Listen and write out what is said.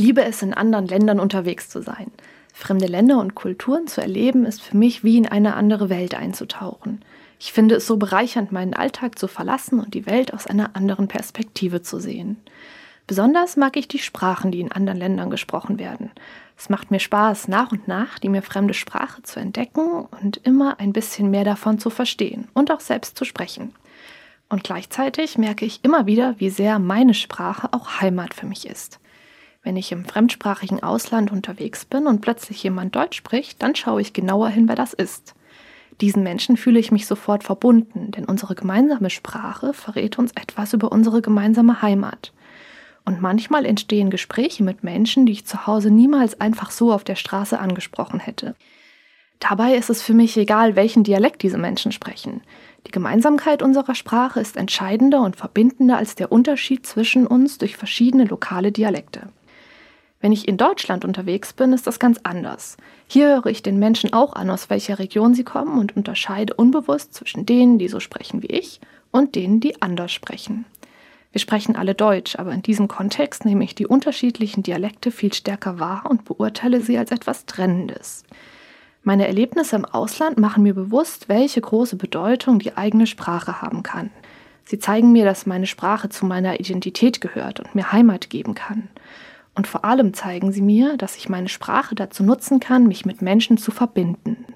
liebe es, in anderen Ländern unterwegs zu sein. Fremde Länder und Kulturen zu erleben, ist für mich wie in eine andere Welt einzutauchen. Ich finde es so bereichernd, meinen Alltag zu verlassen und die Welt aus einer anderen Perspektive zu sehen. Besonders mag ich die Sprachen, die in anderen Ländern gesprochen werden. Es macht mir Spaß, nach und nach die mir fremde Sprache zu entdecken und immer ein bisschen mehr davon zu verstehen und auch selbst zu sprechen. Und gleichzeitig merke ich immer wieder, wie sehr meine Sprache auch Heimat für mich ist. Wenn ich im fremdsprachigen Ausland unterwegs bin und plötzlich jemand Deutsch spricht, dann schaue ich genauer hin, wer das ist. Diesen Menschen fühle ich mich sofort verbunden, denn unsere gemeinsame Sprache verrät uns etwas über unsere gemeinsame Heimat. Und manchmal entstehen Gespräche mit Menschen, die ich zu Hause niemals einfach so auf der Straße angesprochen hätte. Dabei ist es für mich egal, welchen Dialekt diese Menschen sprechen. Die Gemeinsamkeit unserer Sprache ist entscheidender und verbindender als der Unterschied zwischen uns durch verschiedene lokale Dialekte. Wenn ich in Deutschland unterwegs bin, ist das ganz anders. Hier höre ich den Menschen auch an, aus welcher Region sie kommen und unterscheide unbewusst zwischen denen, die so sprechen wie ich, und denen, die anders sprechen. Wir sprechen alle Deutsch, aber in diesem Kontext nehme ich die unterschiedlichen Dialekte viel stärker wahr und beurteile sie als etwas Trennendes. Meine Erlebnisse im Ausland machen mir bewusst, welche große Bedeutung die eigene Sprache haben kann. Sie zeigen mir, dass meine Sprache zu meiner Identität gehört und mir Heimat geben kann. Und vor allem zeigen sie mir, dass ich meine Sprache dazu nutzen kann, mich mit Menschen zu verbinden,